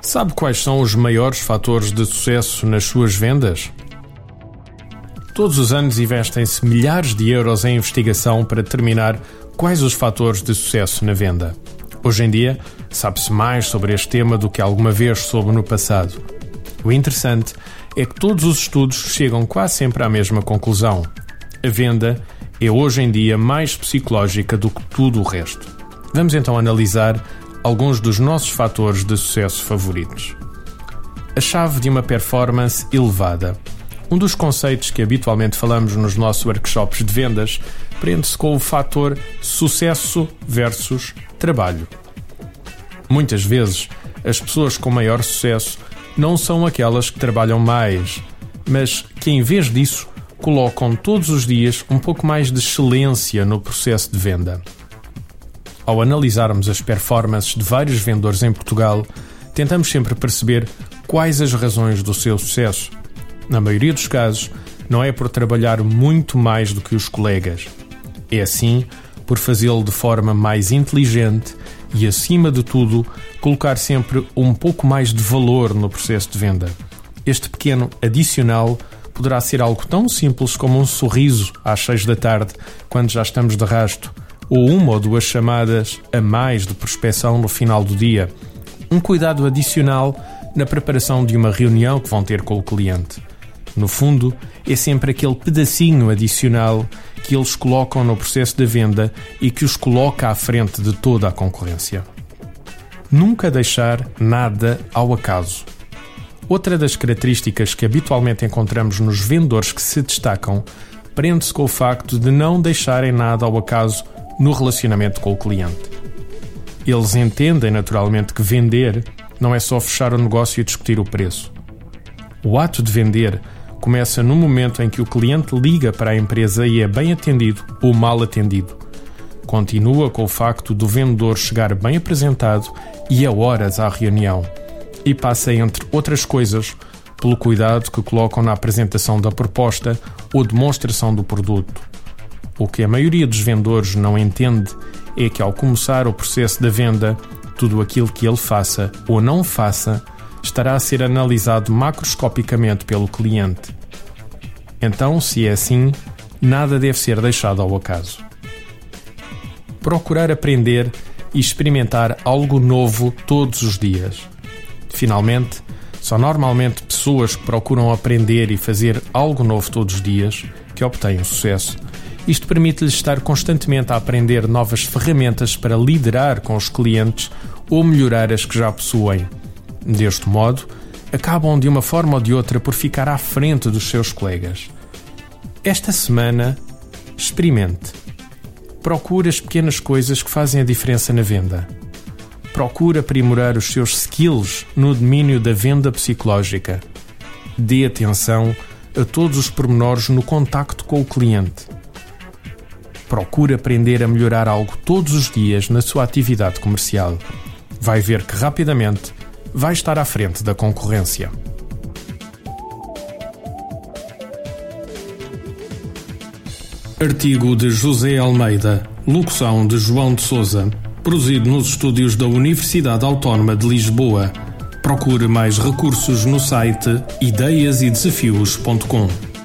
Sabe quais são os maiores fatores de sucesso nas suas vendas? Todos os anos investem-se milhares de euros em investigação para determinar quais os fatores de sucesso na venda. Hoje em dia, sabe-se mais sobre este tema do que alguma vez soube no passado. O interessante é que todos os estudos chegam quase sempre à mesma conclusão. A venda é hoje em dia mais psicológica do que tudo o resto. Vamos então analisar alguns dos nossos fatores de sucesso favoritos. A chave de uma performance elevada. Um dos conceitos que habitualmente falamos nos nossos workshops de vendas prende-se com o fator sucesso versus trabalho. Muitas vezes, as pessoas com maior sucesso não são aquelas que trabalham mais, mas que em vez disso colocam todos os dias um pouco mais de excelência no processo de venda. Ao analisarmos as performances de vários vendedores em Portugal, tentamos sempre perceber quais as razões do seu sucesso. Na maioria dos casos, não é por trabalhar muito mais do que os colegas. É assim por fazê-lo de forma mais inteligente e, acima de tudo, colocar sempre um pouco mais de valor no processo de venda. Este pequeno adicional poderá ser algo tão simples como um sorriso às seis da tarde, quando já estamos de rasto ou uma ou duas chamadas a mais de prospecção no final do dia. Um cuidado adicional na preparação de uma reunião que vão ter com o cliente. No fundo, é sempre aquele pedacinho adicional que eles colocam no processo da venda e que os coloca à frente de toda a concorrência. Nunca deixar nada ao acaso. Outra das características que habitualmente encontramos nos vendedores que se destacam prende-se com o facto de não deixarem nada ao acaso no relacionamento com o cliente. Eles entendem naturalmente que vender não é só fechar o negócio e discutir o preço. O ato de vender começa no momento em que o cliente liga para a empresa e é bem atendido ou mal atendido. Continua com o facto do vendedor chegar bem apresentado e a horas à reunião. E passa, entre outras coisas, pelo cuidado que colocam na apresentação da proposta ou demonstração do produto. O que a maioria dos vendedores não entende é que, ao começar o processo da venda, tudo aquilo que ele faça ou não faça estará a ser analisado macroscopicamente pelo cliente. Então, se é assim, nada deve ser deixado ao acaso. Procurar aprender e experimentar algo novo todos os dias. Finalmente, são normalmente pessoas que procuram aprender e fazer algo novo todos os dias que obtêm sucesso isto permite-lhes estar constantemente a aprender novas ferramentas para liderar com os clientes ou melhorar as que já possuem. Deste modo, acabam de uma forma ou de outra por ficar à frente dos seus colegas. Esta semana, experimente. Procure as pequenas coisas que fazem a diferença na venda. Procure aprimorar os seus skills no domínio da venda psicológica. Dê atenção a todos os pormenores no contacto com o cliente Procure aprender a melhorar algo todos os dias na sua atividade comercial. Vai ver que rapidamente vai estar à frente da concorrência. Artigo de José Almeida, locução de João de Souza, produzido nos estúdios da Universidade Autónoma de Lisboa. Procure mais recursos no site ideiasedesafios.com.